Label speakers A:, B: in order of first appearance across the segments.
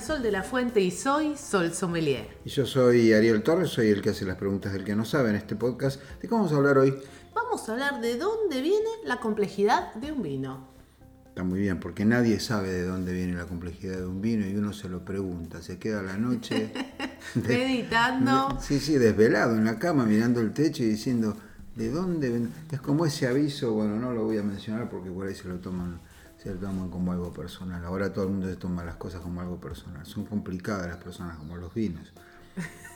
A: Marisol de la Fuente y soy Sol Sommelier.
B: Y yo soy Ariel Torres, soy el que hace las preguntas del que no sabe en este podcast. ¿De qué vamos a hablar hoy?
A: Vamos a hablar de dónde viene la complejidad de un vino.
B: Está muy bien, porque nadie sabe de dónde viene la complejidad de un vino y uno se lo pregunta. Se queda la noche
A: Meditando.
B: Sí, sí, desvelado en la cama mirando el techo y diciendo, ¿de dónde ven? Es como ese aviso, bueno, no lo voy a mencionar porque por ahí se lo toman, se toman como algo personal. Ahora todo el mundo se toma las cosas como algo personal. Son complicadas las personas como los vinos.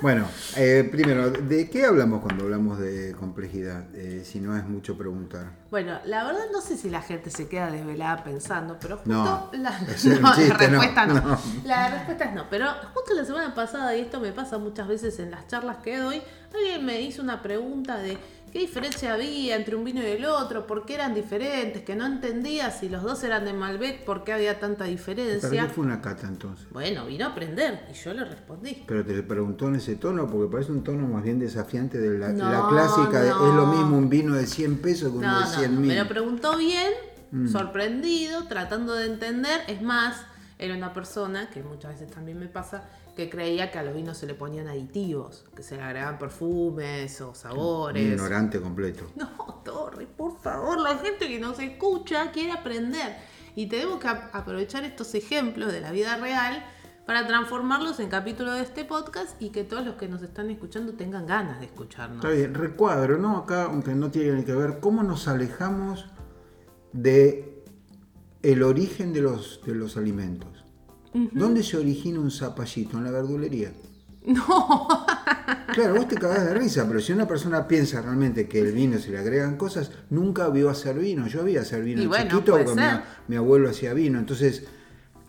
B: Bueno, eh, primero, ¿de qué hablamos cuando hablamos de complejidad? Eh, si no es mucho preguntar.
A: Bueno, la verdad no sé si la gente se queda desvelada pensando, pero justo
B: No,
A: la, no,
B: chiste,
A: respuesta no,
B: no.
A: La respuesta es no, pero justo la semana pasada, y esto me pasa muchas veces en las charlas que doy, alguien me hizo una pregunta de qué diferencia había entre un vino y el otro, por qué eran diferentes, que no entendía si los dos eran de Malbec, por qué había tanta
B: ¿Para qué
A: diferencia.
B: fue una cata entonces?
A: Bueno, vino a aprender y yo le respondí.
B: Pero te preguntó en ese tono, porque parece un tono más bien desafiante de la,
A: No,
B: la clásica, de,
A: no.
B: es lo mismo un vino de 100 pesos que uno
A: No,
B: de
A: no,
B: 100
A: no,
B: mil.
A: me lo preguntó bien,
B: Mm.
A: sorprendido, tratando de entender. Es más, era una persona, que muchas veces también me pasa, que creía que a los vinos se le ponían aditivos, que se le agregaban perfumes o
B: Un
A: sabores.
B: ignorante completo.
A: No, Torre, por favor, la gente que nos escucha quiere aprender. Y tenemos que ap- aprovechar estos ejemplos de la vida real para transformarlos en capítulos de este podcast y que todos los que nos están escuchando tengan ganas de escucharnos.
B: Está bien, recuadro, ¿no? Acá, aunque no tiene que ver, ¿cómo nos alejamos de el origen de los, de los alimentos? ¿Dónde se origina un zapallito? En la verdulería.
A: No,
B: Claro, vos te cagás de risa, pero si una persona piensa realmente que el vino se le agregan cosas, nunca vio hacer vino. Yo vi hacer vino
A: Y bueno,
B: chiquito porque mi, abuelo hacía vino. Entonces,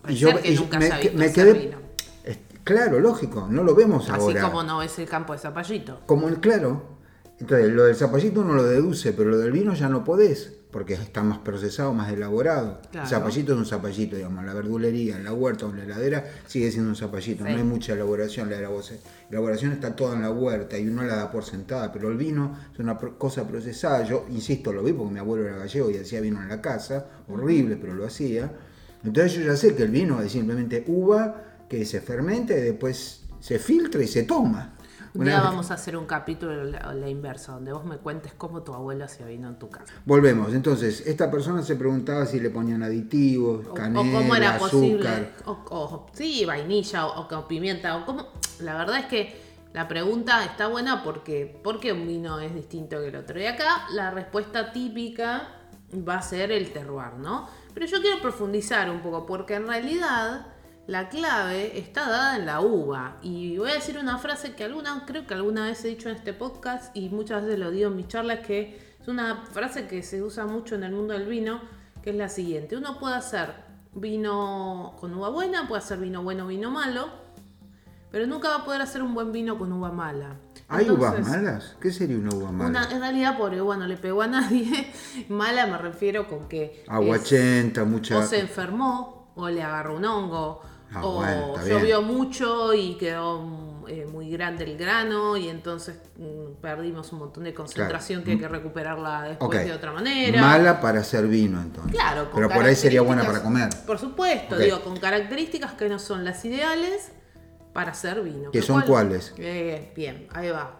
A: Puede
B: yo
A: ser que
B: y
A: nunca
B: me,
A: visto
B: quedé.
A: vino.
B: Claro, lógico, no lo vemos
A: así
B: ahora.
A: como no es el campo de Zapallito.
B: Como el claro. Entonces, lo del zapallito uno lo deduce, pero lo del vino ya no podés, porque está más procesado, más elaborado.
A: Claro.
B: El zapallito es un zapallito, digamos, en la verdulería, en la huerta o en la heladera sigue siendo un zapallito,
A: Sí.
B: no hay mucha elaboración. La elabora- elaboración está toda en la huerta y uno la da por sentada, pero el vino es una cosa procesada. Yo, insisto, lo vi porque mi abuelo era gallego y hacía vino en la casa, horrible, pero lo hacía. Entonces yo ya sé que el vino es simplemente uva que se fermenta y después se filtra y se toma.
A: Un día vamos a hacer un capítulo la, la inversa, donde vos me cuentes cómo tu abuela hacía vino en tu casa.
B: Volvemos, entonces, esta persona se preguntaba si le ponían aditivos,
A: O,
B: canela,
A: o cómo era posible.
B: azúcar.
A: O, o- sí, vainilla o, o pimienta. O cómo, la verdad es que la pregunta está buena porque ¿por qué un vino es distinto que el otro? Y acá la respuesta típica va a ser el terroir, ¿no? Pero yo quiero profundizar un poco porque en realidad la clave está dada en la uva. Y voy a decir una frase que alguna, creo que alguna vez he dicho en este podcast y muchas veces lo digo en mis charlas, que es una frase que se usa mucho en el mundo del vino, que es la siguiente. Uno puede hacer vino con uva buena, puede hacer vino bueno, vino malo, pero nunca va a poder hacer un buen vino con uva mala.
B: ¿Hay uvas malas? ¿Qué sería una uva mala?
A: una- en realidad, pobre uva no le pegó a nadie. Mala me refiero con que
B: Aguachenta, mucha...
A: o se enfermó, o le agarró un hongo,
B: Ah,
A: o
B: bueno,
A: llovió mucho y quedó mm, eh, muy grande el grano y entonces mm, perdimos un montón de concentración que hay que recuperarla después de otra manera.
B: Mala para hacer vino, entonces.
A: Claro, con
B: Pero por ahí sería buena para comer.
A: Por supuesto, digo, con características que no son las ideales para hacer vino.
B: ¿Que
A: Lo
B: son
A: cual-
B: cuáles?
A: Eh, bien, ahí va.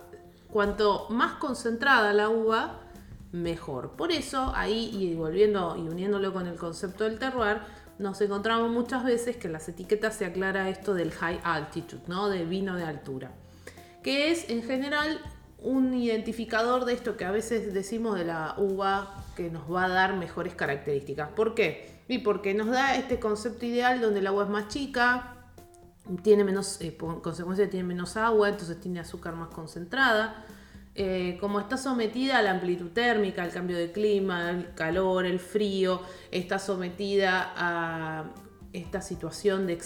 A: Cuanto más concentrada la uva, mejor. Por eso, ahí, y volviendo y uniéndolo con el concepto del terroir, nos encontramos muchas veces que en las etiquetas se aclara esto del high altitude, ¿no? Del vino de altura. Que es, en general, un identificador de esto que a veces decimos de la uva que nos va a dar mejores características. ¿Por qué? Y porque nos da este concepto ideal donde el agua es más chica, tiene menos, eh, por consecuencia tiene menos agua, entonces tiene azúcar más concentrada. Eh, como está sometida a la amplitud térmica, al cambio de clima, el calor, el frío, está sometida a esta situación de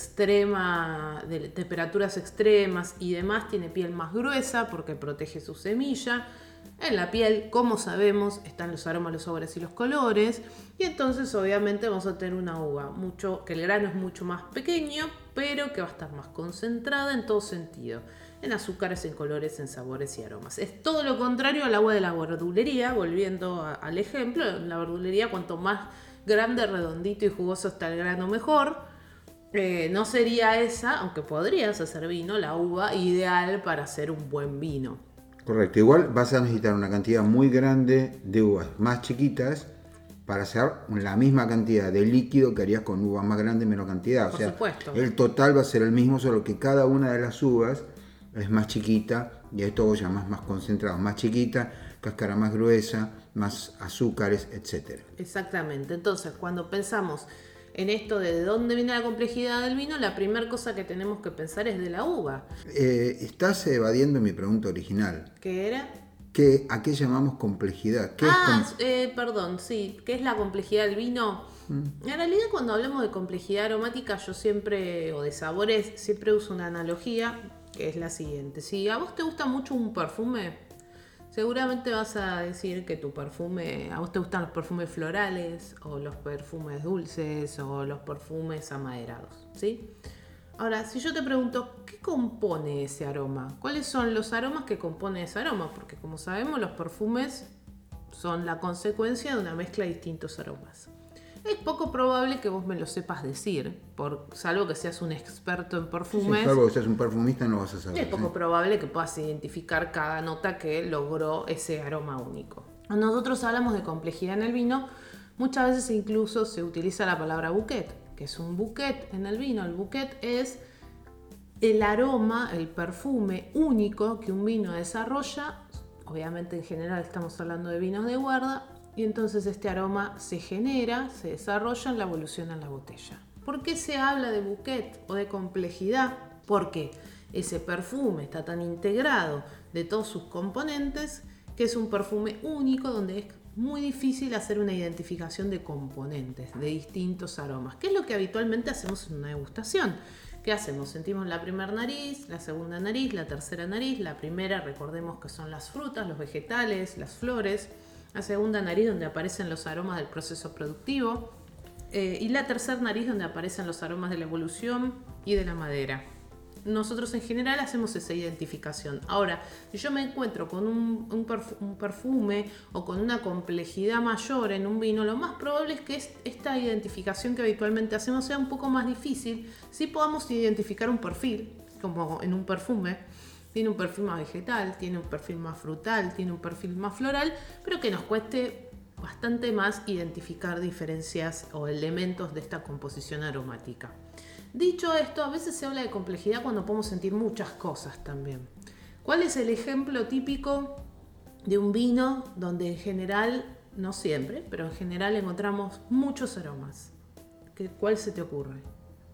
A: temperaturas extremas y demás, tiene piel más gruesa porque protege su semilla. En la piel, como sabemos, están los aromas, los sabores y los colores. Y entonces obviamente vamos a tener una uva mucho, que el grano es mucho más pequeño, pero que va a estar más concentrada en todo sentido. En azúcares, en colores, en sabores y aromas. Es todo lo contrario al agua de la verdulería, volviendo a- al ejemplo. En la verdulería, cuanto más grande, redondito y jugoso está el grano, mejor. Eh, no sería esa, aunque podrías hacer vino, la uva ideal para hacer un buen vino.
B: Correcto, igual vas a necesitar una cantidad muy grande de uvas más chiquitas para hacer la misma cantidad de líquido que harías con uvas más grandes menos cantidad.
A: Por
B: sea,
A: supuesto.
B: el total va a ser el mismo, solo que cada una de las uvas es más chiquita y esto vos llamás más concentrado, más chiquita, cáscara más gruesa, más azúcares, etcétera.
A: Exactamente. Entonces, cuando pensamos en esto de de dónde viene la complejidad del vino, la primera cosa que tenemos que pensar es de la uva.
B: Eh, estás evadiendo mi pregunta original.
A: ¿Qué era?
B: ¿Qué, ¿A qué llamamos complejidad? ¿Qué es
A: ah,
B: com-
A: eh, perdón, sí. ¿Qué es la complejidad del vino?
B: Mm.
A: En realidad, cuando hablamos de complejidad aromática, yo siempre, o de sabores, siempre uso una analogía que es la siguiente. Si a vos te gusta mucho un perfume, seguramente vas a decir que tu perfume, a vos te gustan los perfumes florales, o los perfumes dulces, o los perfumes amaderados, ¿sí? Ahora, si yo te pregunto, ¿qué compone ese aroma? ¿Cuáles son los aromas que compone ese aroma? Porque como sabemos, los perfumes son la consecuencia de una mezcla de distintos aromas. Es poco probable que vos me lo sepas decir, por, salvo que seas un experto en
B: Sí,
A: perfumes.
B: salvo que seas un perfumista no vas a saber.
A: Es poco
B: ¿sí?
A: probable que puedas identificar cada nota que logró ese aroma único. Cuando nosotros hablamos de complejidad en el vino, muchas veces incluso se utiliza la palabra bouquet, que es un bouquet en el vino. El bouquet es el aroma, el perfume único que un vino desarrolla. Obviamente en general estamos hablando de vinos de guarda. Y entonces este aroma se genera, se desarrolla en la evolución en la botella. ¿Por qué se habla de bouquet o de complejidad? Porque ese perfume está tan integrado de todos sus componentes que es un perfume único donde es muy difícil hacer una identificación de componentes, de distintos aromas, que es lo que habitualmente hacemos en una degustación. ¿Qué hacemos? Sentimos la primera nariz, la segunda nariz, la tercera nariz. La primera, recordemos que son las frutas, los vegetales, las flores. La segunda nariz, donde aparecen los aromas del proceso productivo. Eh, y la tercera nariz, donde aparecen los aromas de la evolución y de la madera. Nosotros en general hacemos esa identificación. Ahora, si yo me encuentro con un, un perfu- un perfume o con una complejidad mayor en un vino, lo más probable es que es- esta identificación que habitualmente hacemos sea un poco más difícil si podamos identificar un perfil, como en un perfume. Tiene un perfil más vegetal, tiene un perfil más frutal, tiene un perfil más floral, pero que nos cueste bastante más identificar diferencias o elementos de esta composición aromática. Dicho esto, a veces se habla de complejidad cuando podemos sentir muchas cosas también. ¿Cuál es el ejemplo típico de un vino donde en general, no siempre, pero en general encontramos muchos aromas? ¿Qué- ¿Cuál se te ocurre?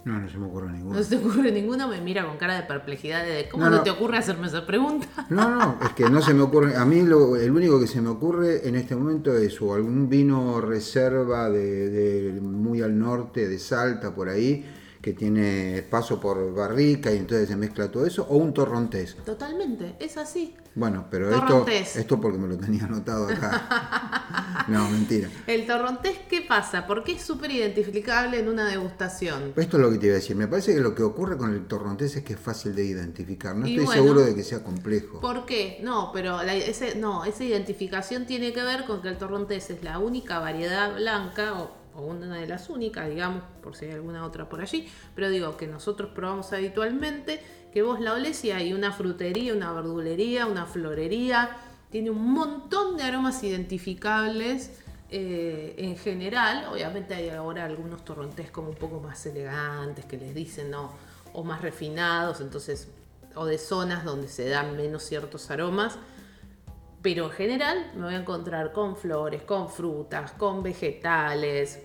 B: No, no se me ocurre ninguno.
A: ¿No se te ocurre ninguno? Me mira con cara de perplejidad de ¿cómo
B: No,
A: no,
B: no.
A: te ocurre hacerme esa pregunta?
B: No, no, es que no se me ocurre. A mí lo, el único que se me ocurre en este momento es o algún vino reserva de, de muy al norte, de Salta, por ahí, que tiene paso por barrica y entonces se mezcla todo eso, o un torrontés.
A: Totalmente, es así.
B: Bueno, pero esto, esto porque me lo tenía anotado acá. No, mentira.
A: El torrontés, ¿qué pasa? Porque es súper identificable en una degustación.
B: Esto es lo que te iba a decir. Me parece que lo que ocurre con el torrontés es que es fácil de identificar. No
A: Y
B: estoy
A: bueno.
B: seguro de que sea complejo.
A: ¿Por qué? No, pero la- ese, no, esa identificación tiene que ver con que el torrontés es la única variedad blanca, o, o una de las únicas, digamos, por si hay alguna otra por allí, pero digo que nosotros probamos habitualmente, que vos la olés y hay una frutería, una verdulería, una florería, tiene un montón de aromas identificables. eh, en general, obviamente hay ahora algunos torrontés como un poco más elegantes que les dicen, ¿no? O más refinados, entonces, o de zonas donde se dan menos ciertos aromas. Pero en general me voy a encontrar con flores, con frutas, con vegetales,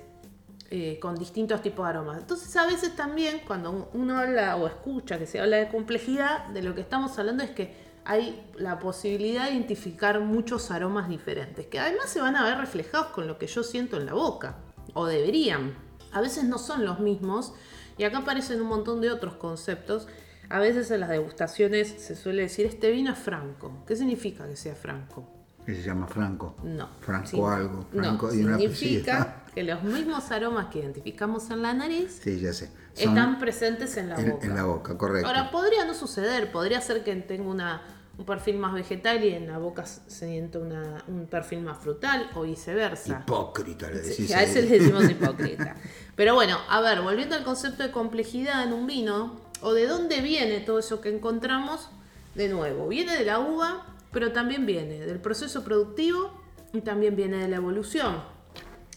A: eh, con distintos tipos de aromas. Entonces a veces también cuando uno habla o escucha que se habla de complejidad, de lo que estamos hablando es que hay la posibilidad de identificar muchos aromas diferentes, que además se van a ver reflejados con lo que yo siento en la boca, o deberían. a veces no son los mismos y acá aparecen un montón de otros conceptos. A veces en las degustaciones se suele decir este vino es franco. ¿Qué significa que sea franco?
B: Que se llama Franco.
A: No.
B: Franco
A: Sí.
B: algo.
A: No,
B: Franco y una
A: significa que los mismos aromas que identificamos en la nariz
B: Sí, ya sé. Son
A: están presentes en la
B: en,
A: boca.
B: en la boca, correcto.
A: Ahora, podría no suceder, podría ser que tenga una, un perfil más vegetal y en la boca se sienta una- un perfil más frutal o viceversa.
B: Hipócrita le decís.
A: Sí, a
B: ahí.
A: ese le decimos hipócrita. Pero bueno, a ver, volviendo al concepto de complejidad en un vino, o de dónde viene todo eso que encontramos, de nuevo, viene de la uva, pero también viene del proceso productivo y también viene de la evolución.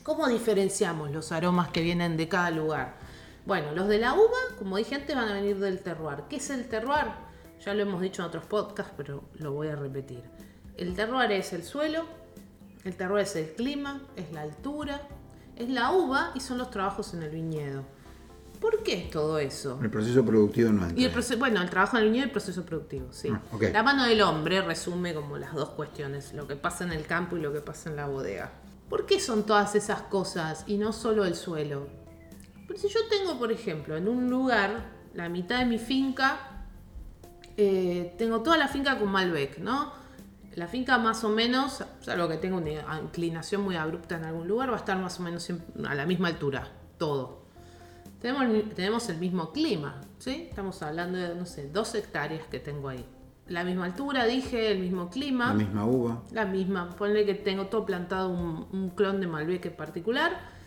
A: ¿Cómo diferenciamos los aromas que vienen de cada lugar? Bueno, los de la uva, como dije antes, van a venir del terroir. ¿Qué es el terroir? Ya lo hemos dicho en otros podcasts, pero lo voy a repetir. El terroir es el suelo, el terroir es el clima, es la altura, es la uva y son los trabajos en el viñedo. ¿Por qué es todo eso?
B: El proceso productivo no entra.
A: Y el proceso, bueno, el trabajo en el viñedo y el proceso productivo, sí.
B: Ah.
A: La mano del hombre resume como las dos cuestiones, lo que pasa en el campo y lo que pasa en la bodega. ¿Por qué son todas esas cosas y no solo el suelo? Pero si yo tengo, por ejemplo, en un lugar, la mitad de mi finca, eh, tengo toda la finca con Malbec, ¿no? La finca más o menos, salvo que tenga una inclinación muy abrupta en algún lugar, va a estar más o menos a la misma altura, todo. Tenemos tenemos el mismo clima, ¿sí? Estamos hablando de, no sé, dos hectáreas que tengo ahí. La misma altura, dije, el mismo clima.
B: La misma uva.
A: La misma. Ponle que tengo todo plantado un, un clon de Malbec en particular.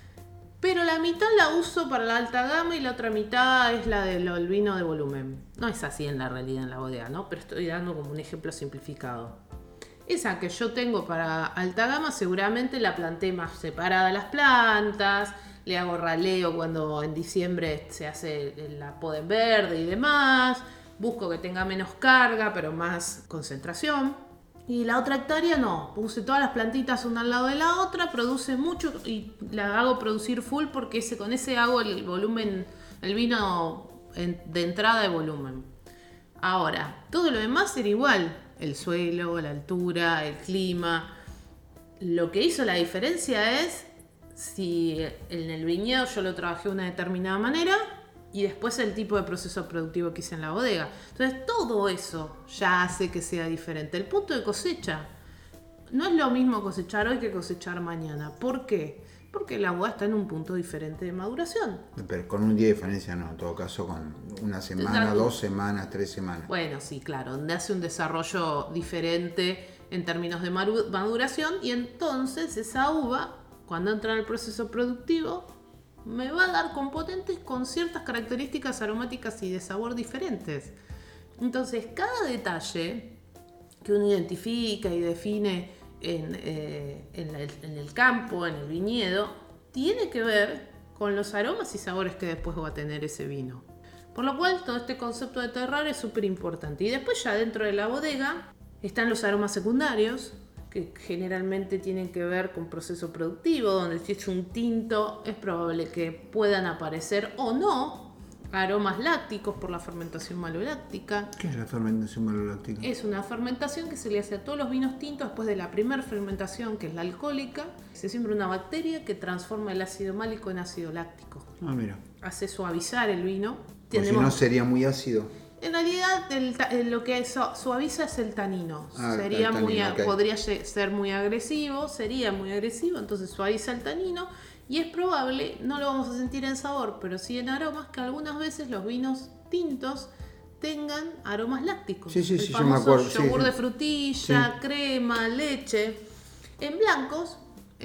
A: Pero la mitad la uso para la alta gama y la otra mitad es la del el vino de volumen. No es así en la realidad en la bodega, ¿no? Pero estoy dando como un ejemplo simplificado. Esa que yo tengo para alta gama seguramente la planté más separada las plantas, le hago raleo cuando en diciembre se hace la poda en verde y demás, busco que tenga menos carga pero más concentración. Y la otra hectárea no, puse todas las plantitas una al lado de la otra, produce mucho y la hago producir full porque con ese hago el volumen, el vino de entrada de volumen. Ahora, todo lo demás era igual. El suelo, la altura, el clima. Lo que hizo la diferencia es si en el viñedo yo lo trabajé de una determinada manera y después el tipo de proceso productivo que hice en la bodega. Entonces todo eso ya hace que sea diferente. El punto de cosecha. No es lo mismo cosechar hoy que cosechar mañana. ¿Por qué? Porque la uva está en un punto diferente de maduración.
B: Pero con un día de diferencia no, en todo caso con una semana,
A: Exacto.
B: dos semanas, tres semanas.
A: Bueno, sí, claro, donde hace un desarrollo diferente en términos de maduración y entonces esa uva, cuando entra en el proceso productivo, me va a dar componentes con ciertas características aromáticas y de sabor diferentes. Entonces, cada detalle que uno identifica y define en, eh, el campo, en el viñedo, tiene que ver con los aromas y sabores que después va a tener ese vino. Por lo cual, todo este concepto de terroir es súper importante. Y después ya dentro de la bodega están los aromas secundarios, que generalmente tienen que ver con proceso productivo, donde si es un tinto es probable que puedan aparecer o no aromas lácticos por la fermentación maloláctica.
B: ¿Qué es la fermentación maloláctica?
A: Es una fermentación que se le hace a todos los vinos tintos después de la primera fermentación, que es la alcohólica. Se siembra una bacteria que transforma el ácido málico en ácido láctico.
B: Ah, mira.
A: Hace suavizar el vino.
B: Si no sería muy ácido.
A: En realidad, el eh, lo que su- suaviza es el tanino.
B: Ah,
A: sería
B: el tanino,
A: muy, podría ser muy agresivo, sería muy agresivo, entonces suaviza el tanino. Y es probable, no lo vamos a sentir en sabor, pero sí en aromas, que algunas veces los vinos tintos tengan aromas lácticos.
B: Sí, sí,
A: El
B: sí, yo me acuerdo,
A: yogur
B: sí.
A: de frutilla,
B: Sí.
A: crema, leche. En blancos.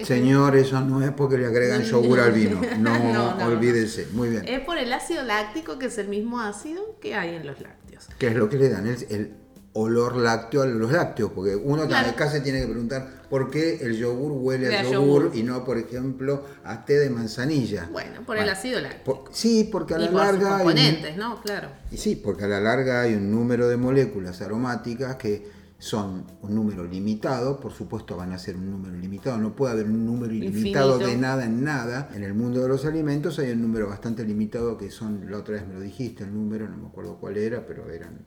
B: Señor, eso no es porque le agregan yogur al vino. No,
A: No, no,
B: olvídese. Muy bien.
A: Es por el ácido láctico, que es el mismo ácido que hay en los lácteos.
B: ¿Qué es lo que le dan? El, el olor lácteo a los lácteos. Porque uno
A: Claro.
B: acá se tiene que preguntar por qué el yogur huele a
A: a
B: yogur,
A: yogur.
B: y no, por ejemplo, a té de manzanilla.
A: Bueno, por el ácido láctico.
B: Por- sí, porque a
A: y
B: la
A: por sus
B: larga. hay un-
A: componentes, ¿no? Claro.
B: Y sí, porque a la larga hay un número de moléculas aromáticas que son un número limitado, por supuesto van a ser un número limitado, no puede haber un número ilimitado
A: Infinito.
B: de nada en nada. En el mundo de los alimentos hay un número bastante limitado que son, la otra vez me lo dijiste, el número, no me acuerdo cuál era, pero eran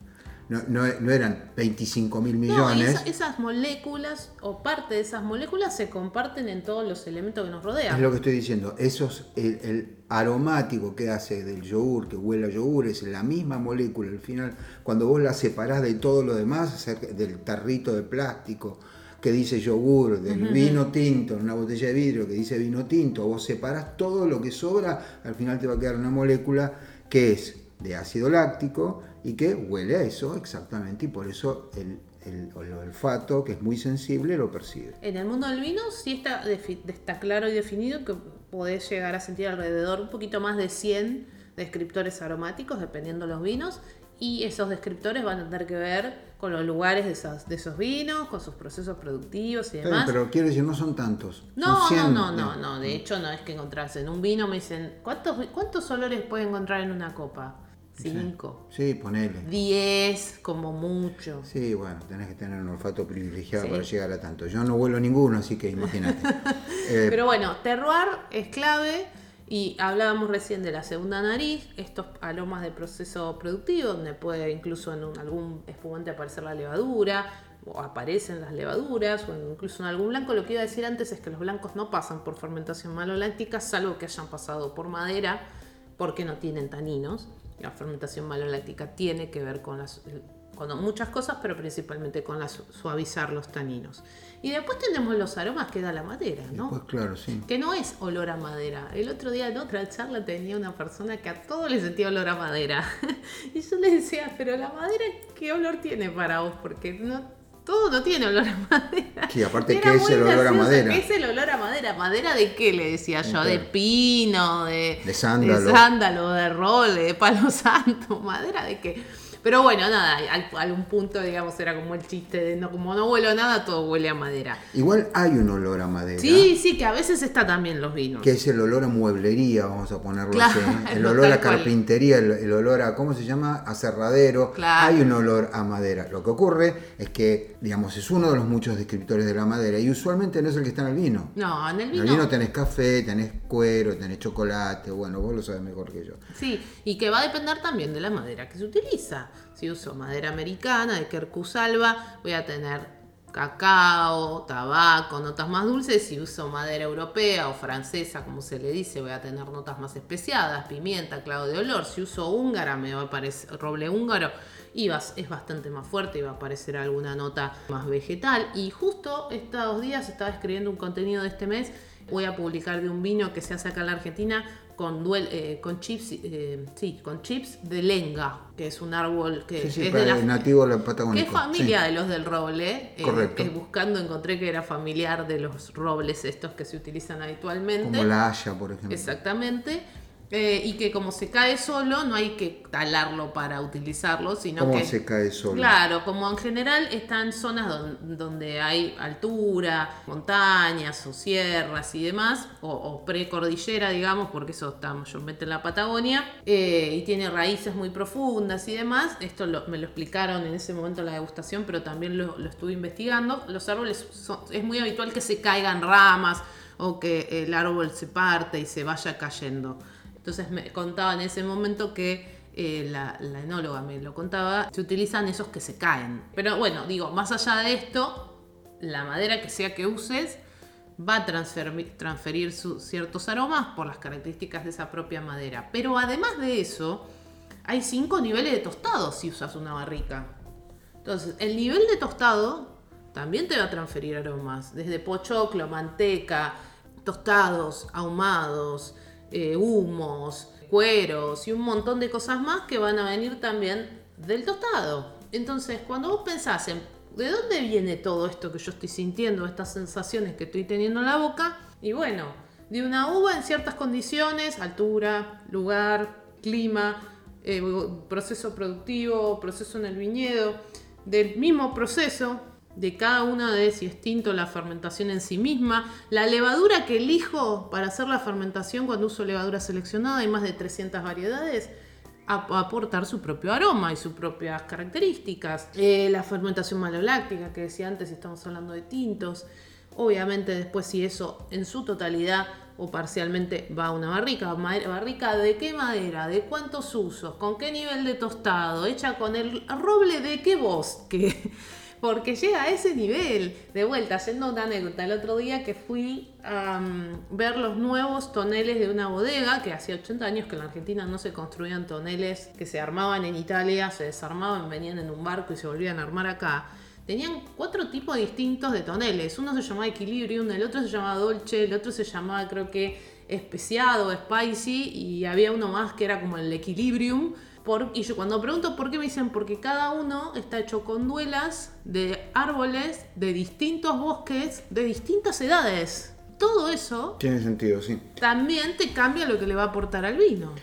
B: no, no- no eran 25 mil
A: No,
B: millones.
A: esa- esas moléculas o parte de esas moléculas se comparten en todos los elementos que nos rodean.
B: Es lo que estoy diciendo. Esos, el, el aromático que hace del yogur, que huele a yogur, es la misma molécula. Al final, cuando vos la separás de todo lo demás, del tarrito de plástico que dice yogur, del vino tinto, en una botella de vidrio que dice vino tinto, vos separás todo lo que sobra, al final te va a quedar una molécula que es de ácido láctico y que huele a eso exactamente, y por eso el, el- el olfato, que es muy sensible, lo percibe.
A: En el mundo del vino sí está claro y definido que podés llegar a sentir alrededor un poquito más de 100 descriptores aromáticos, dependiendo de los vinos, y esos descriptores van a tener que ver con los lugares de esos, de esos vinos, con sus procesos productivos y demás.
B: pero quiero decir, no son tantos.
A: No,
B: son
A: no,
B: 100,
A: no, no, no, de hecho no es que encontrarse en un vino me dicen, ¿cuántos, cuántos olores puede encontrar en una copa? Cinco.
B: Sí, ponele.
A: Diez, como mucho.
B: Sí, bueno, tenés que tener un olfato privilegiado
A: Sí.
B: para llegar a tanto. Yo no vuelo ninguno, así que imagínate. Eh,
A: Pero bueno, terroir es clave y hablábamos recién de la segunda nariz, estos aromas de proceso productivo, donde puede incluso en un- algún espumante aparecer la levadura, o aparecen las levaduras, o incluso en algún blanco. Lo que iba a decir antes es que los blancos no pasan por fermentación maloláctica, salvo que hayan pasado por madera, porque no tienen taninos. La fermentación maloláctica tiene que ver con las con muchas cosas, pero principalmente con la su- suavizar los taninos. Y después tenemos los aromas que da la madera, ¿no?
B: Pues claro, sí.
A: Que no es olor a madera. El otro día en otra charla tenía una persona que a todo le sentía olor a madera. y yo le decía, pero la madera, ¿qué olor tiene para vos? Porque no, todo no tiene olor a madera.
B: Sí, aparte,
A: Era
B: ¿qué es el olor a madera?
A: ¿Qué es el olor a madera? ¿Madera de qué? Le decía yo. De pino, de,
B: De sándalo.
A: de sándalo, de roble, de palo santo. ¿Madera de qué? Pero bueno, nada, al- a algún punto, digamos, era como el chiste de no, como no huelo nada, todo huele a madera.
B: Igual hay un olor a madera.
A: Sí, sí, que a veces está también los vinos.
B: Que es el olor a mueblería, vamos a ponerlo
A: Claro,
B: así. El
A: tal
B: olor a carpintería, el, el olor a, ¿cómo se llama? A cerradero.
A: Claro.
B: Hay un olor a madera. Lo que ocurre es que, digamos, es uno de los muchos descriptores de la madera y usualmente no es el que está en el vino.
A: No, en el
B: En
A: vino.
B: el vino tenés café, tenés cuero, tenés chocolate, bueno, vos lo sabes mejor que yo.
A: Sí, y que va a depender también de la madera que se utiliza. Si uso madera americana de Quercus alba, voy a tener cacao, tabaco, notas más dulces. Si uso madera europea o francesa, como se le dice, voy a tener notas más especiadas, pimienta, clavo de olor. Si uso húngara, me va a aparecer roble húngaro y es bastante más fuerte y va a aparecer alguna nota más vegetal. Y justo estos días estaba escribiendo un contenido de este mes. Voy a publicar de un vino que se hace acá en la Argentina con, duel- eh, con chips, eh, sí, con chips de lenga, que es un árbol que
B: Sí, sí,
A: es de la,
B: nativo de la
A: que
B: Patagónica.
A: es familia
B: sí.
A: de los del roble. eh,
B: Correcto.
A: eh, buscando encontré que era familiar de los robles estos que se utilizan habitualmente.
B: Como la haya, por ejemplo.
A: Exactamente. Eh, y que como se cae solo, no hay que talarlo para utilizarlo, sino
B: ¿Cómo
A: que...
B: se cae solo?
A: Claro, como en general está en zonas don- donde hay altura, montañas o sierras y demás, o, o precordillera, digamos, porque eso está mayormente en la Patagonia, eh, y tiene raíces muy profundas y demás. Esto lo- me lo explicaron en ese momento en la degustación, pero también lo, lo estuve investigando. Los árboles son- es muy habitual que se caigan ramas o que el árbol se parte y se vaya cayendo. Entonces me contaba en ese momento que eh, la, enóloga me lo contaba, se utilizan esos que se caen. Pero bueno, digo, más allá de esto, la madera que sea que uses va a transferir, ciertos aromas por las características de esa propia madera. Pero además de eso, hay cinco niveles de tostado si usas una barrica. Entonces, el nivel de tostado también te va a transferir aromas, desde pochoclo, manteca, tostados, ahumados, eh, humos, cueros y un montón de cosas más que van a venir también del tostado. Entonces, cuando vos pensás en de dónde viene todo esto que yo estoy sintiendo, estas sensaciones que estoy teniendo en la boca, y bueno, de una uva en ciertas condiciones, altura, lugar, clima, eh, proceso productivo, proceso en el viñedo, del mismo proceso, de cada una de si es tinto la fermentación en sí misma, la levadura que elijo para hacer la fermentación cuando uso levadura seleccionada, hay más de 300 variedades, aportar su propio aroma y sus propias características. Eh, la fermentación maloláctica que decía antes, estamos hablando de tintos, Obviamente después si eso en su totalidad o parcialmente va a una barrica. ¿Barrica de qué madera? ¿De cuántos usos? ¿Con qué nivel de tostado? ¿Hecha con el roble de qué bosque? Porque llega a ese nivel. De vuelta, haciendo una anécdota, el otro día que fui a mm, ver los nuevos toneles de una bodega, que hacía 80 años que en la Argentina no se construían toneles que se armaban en Italia, se desarmaban, venían en un barco y se volvían a armar acá tenían cuatro tipos distintos de toneles. Uno se llamaba Equilibrium, el otro se llamaba Dolce, el otro se llamaba creo que especiado, spicy, y había uno más que era como el Equilibrium. Por, y yo cuando pregunto por qué me dicen, porque cada uno está hecho con duelas de árboles de distintos bosques, de distintas edades. Todo eso...
B: Tiene sentido, sí.
A: También te cambia lo que le va a aportar al vino.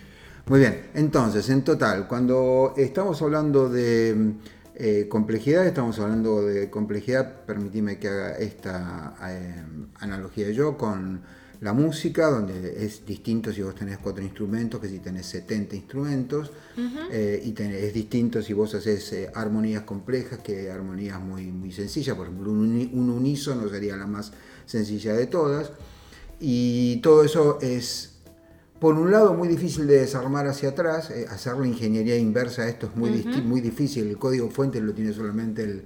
B: Muy bien, entonces, en total, cuando estamos hablando de eh, complejidad, estamos hablando de complejidad, permitime que haga esta eh, analogía yo con la música, donde es distinto si vos tenés cuatro instrumentos que si tenés 70 instrumentos, eh, y es distinto si vos haces armonías complejas que armonías muy, muy sencillas, por ejemplo, un, un unísono sería la más sencilla de todas, y todo eso es por un lado, muy difícil de desarmar hacia atrás, eh, hacer la ingeniería inversa esto es muy, muy difícil, el código fuente lo tiene solamente el,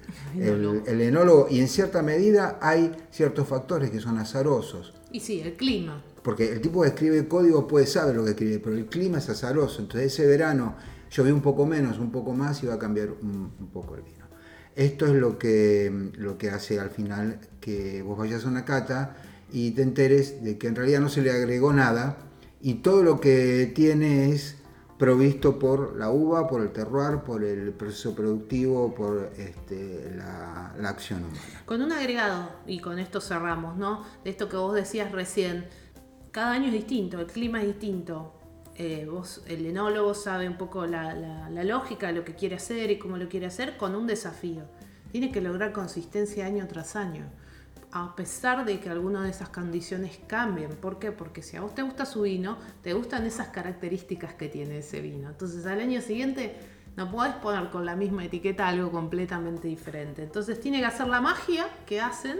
B: el, enólogo. Y en cierta medida hay ciertos factores que son azarosos.
A: Y sí, el clima.
B: Porque el tipo que escribe código puede saber lo que escribe, pero el clima es azaroso, entonces ese verano llovió un poco menos, un poco más y va a cambiar un, un poco el vino. Esto es lo que, lo que hace al final que vos vayas a una cata y te enteres de que en realidad no se le agregó nada, y todo lo que tiene es provisto por la uva, por el terroir, por el proceso productivo, por este, la, acción humana.
A: Con un agregado, y con esto cerramos, ¿no? De esto que vos decías recién, cada año es distinto, el clima es distinto. Eh, vos, el enólogo sabe un poco la, la lógica de lo que quiere hacer y cómo lo quiere hacer con un desafío. Tiene que lograr consistencia año tras año a pesar de que algunas de esas condiciones cambien. ¿Por qué? Porque si a vos te gusta su vino, te gustan esas características que tiene ese vino. Entonces al año siguiente no podés poner con la misma etiqueta algo completamente diferente. Entonces tiene que hacer la magia que hacen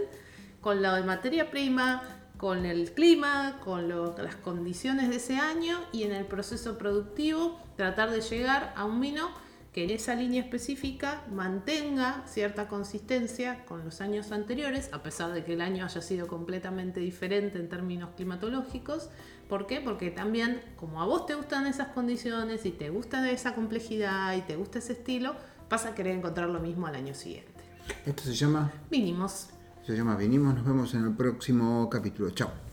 A: con la de materia prima, con el clima, con las condiciones de ese año y en el proceso productivo tratar de llegar a un vino que en esa línea específica mantenga cierta consistencia con los años anteriores, a pesar de que el año haya sido completamente diferente en términos climatológicos. ¿Por qué? Porque también, como a vos te gustan esas condiciones y te gusta esa complejidad y te gusta ese estilo, vas a querer encontrar lo mismo al año siguiente.
B: Esto se llama...
A: Vinimos.
B: Se llama Vinimos. Nos vemos en el próximo capítulo. Chao.